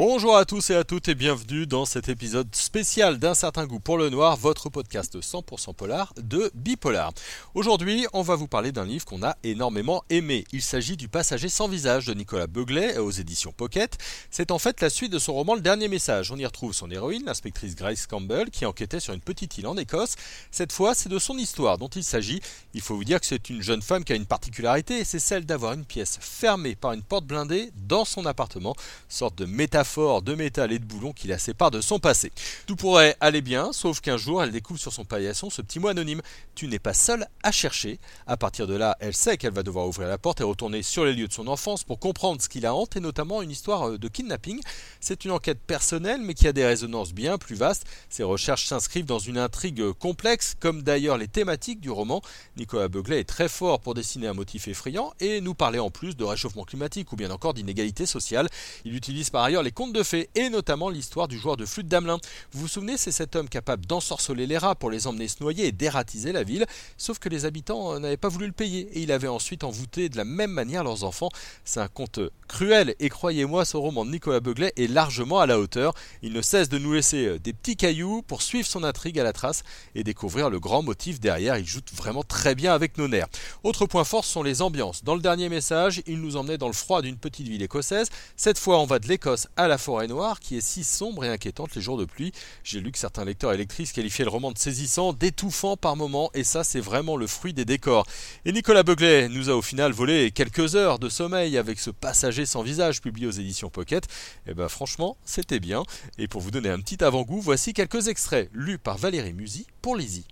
Bonjour à tous et à toutes et bienvenue dans cet épisode spécial d'un certain goût pour le noir, votre podcast 100% polar de Bipolar. Aujourd'hui, on va vous parler d'un livre qu'on a énormément aimé. Il s'agit du Passager sans visage de Nicolas Beuglet aux éditions Pocket. C'est en fait la suite de son roman Le Dernier Message. On y retrouve son héroïne, l'inspectrice Grace Campbell, qui enquêtait sur une petite île en Écosse. Cette fois, c'est de son histoire dont il s'agit. Il faut vous dire que c'est une jeune femme qui a une particularité, c'est celle d'avoir une pièce fermée par une porte blindée dans son appartement, sorte de métaphore de métal et de boulons qui la sépare de son passé. Tout pourrait aller bien, sauf qu'un jour elle découvre sur son paillasson ce petit mot anonyme. Tu n'es pas seul à chercher. À partir de là, elle sait qu'elle va devoir ouvrir la porte et retourner sur les lieux de son enfance pour comprendre ce qui la hante et notamment une histoire euh, de kidnapping. C'est une enquête personnelle mais qui a des résonances bien plus vastes. Ses recherches s'inscrivent dans une intrigue complexe, comme d'ailleurs les thématiques du roman. Nicolas Beuglet est très fort pour dessiner un motif effrayant et nous parler en plus de réchauffement climatique ou bien encore d'inégalité sociale. Il utilise par ailleurs les contes de fées, et notamment l'histoire du joueur de flûte d'Amelin. Vous vous souvenez, c'est cet homme capable d'ensorceler les rats pour les emmener se noyer et d'ératiser la ville, sauf que les habitants euh, n'avaient pas voulu le payer, et il avait ensuite envoûté de la même manière leurs enfants. C'est un conte cruel, et croyez-moi, ce roman de Nicolas Beuglet est largement à la hauteur. Il ne cesse de nous laisser euh, des petits cailloux pour suivre son intrigue à la trace et découvrir le grand motif derrière. Il joue vraiment très bien avec nos nerfs. Autre point fort sont les ambiances. Dans le dernier message, il nous emmenait dans le froid d'une petite ville écossaise. Cette fois, on va de l'Écosse à la forêt noire qui est si sombre et inquiétante les jours de pluie. J'ai lu que certains lecteurs et lectrices qualifiaient le roman de saisissant, d'étouffant par moments, et ça c'est vraiment le fruit des décors. Et Nicolas Beuglet nous a au final volé quelques heures de sommeil avec ce passager sans visage publié aux éditions Pocket. Et eh ben franchement, c'était bien. Et pour vous donner un petit avant-goût, voici quelques extraits lus par Valérie Musy pour Lizzie.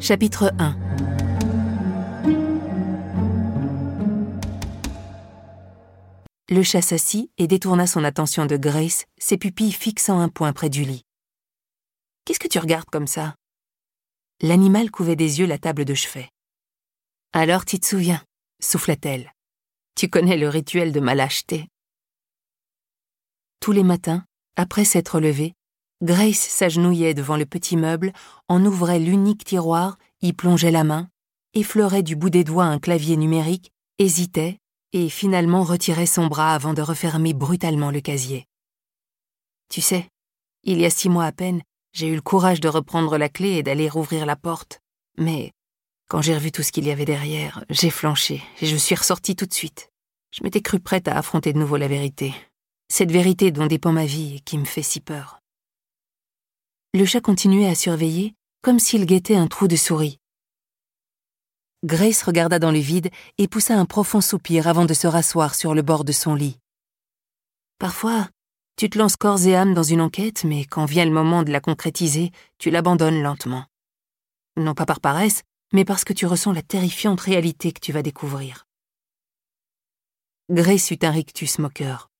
Chapitre 1 Le chat s'assit et détourna son attention de Grace, ses pupilles fixant un point près du lit. Qu'est-ce que tu regardes comme ça? L'animal couvait des yeux la table de chevet. Alors tu te souviens, souffla-t-elle. Tu connais le rituel de ma lâcheté. Tous les matins, après s'être levée, Grace s'agenouillait devant le petit meuble, en ouvrait l'unique tiroir, y plongeait la main, effleurait du bout des doigts un clavier numérique, hésitait, et finalement retirait son bras avant de refermer brutalement le casier. Tu sais, il y a six mois à peine, j'ai eu le courage de reprendre la clé et d'aller rouvrir la porte, mais quand j'ai revu tout ce qu'il y avait derrière, j'ai flanché et je suis ressortie tout de suite. Je m'étais cru prête à affronter de nouveau la vérité. Cette vérité dont dépend ma vie et qui me fait si peur. Le chat continuait à surveiller, comme s'il guettait un trou de souris, Grace regarda dans le vide et poussa un profond soupir avant de se rasseoir sur le bord de son lit. Parfois, tu te lances corps et âme dans une enquête, mais quand vient le moment de la concrétiser, tu l'abandonnes lentement. Non pas par paresse, mais parce que tu ressens la terrifiante réalité que tu vas découvrir. Grace eut un rictus moqueur.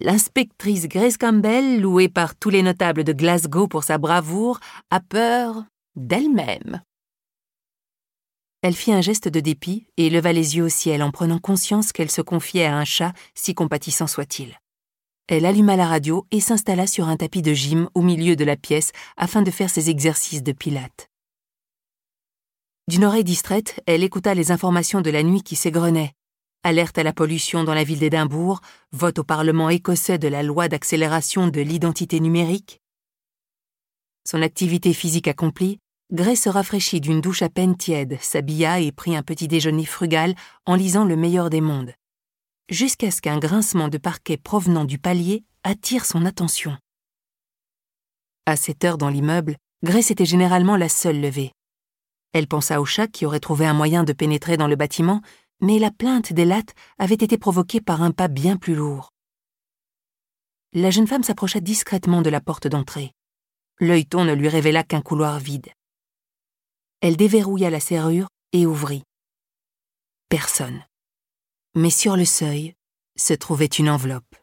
L'inspectrice Grace Campbell, louée par tous les notables de Glasgow pour sa bravoure, a peur d'elle-même. Elle fit un geste de dépit et leva les yeux au ciel en prenant conscience qu'elle se confiait à un chat, si compatissant soit-il. Elle alluma la radio et s'installa sur un tapis de gym au milieu de la pièce afin de faire ses exercices de pilates. D'une oreille distraite, elle écouta les informations de la nuit qui s'égrenaient. Alerte à la pollution dans la ville d'Édimbourg, vote au Parlement écossais de la loi d'accélération de l'identité numérique. Son activité physique accomplie, Gray se rafraîchit d'une douche à peine tiède, s'habilla et prit un petit déjeuner frugal en lisant le meilleur des mondes. Jusqu'à ce qu'un grincement de parquet provenant du palier attire son attention. À cette heure dans l'immeuble, Grace était généralement la seule levée. Elle pensa au chat qui aurait trouvé un moyen de pénétrer dans le bâtiment, mais la plainte des lattes avait été provoquée par un pas bien plus lourd. La jeune femme s'approcha discrètement de la porte d'entrée. L'œilleton ne lui révéla qu'un couloir vide. Elle déverrouilla la serrure et ouvrit. Personne. Mais sur le seuil se trouvait une enveloppe.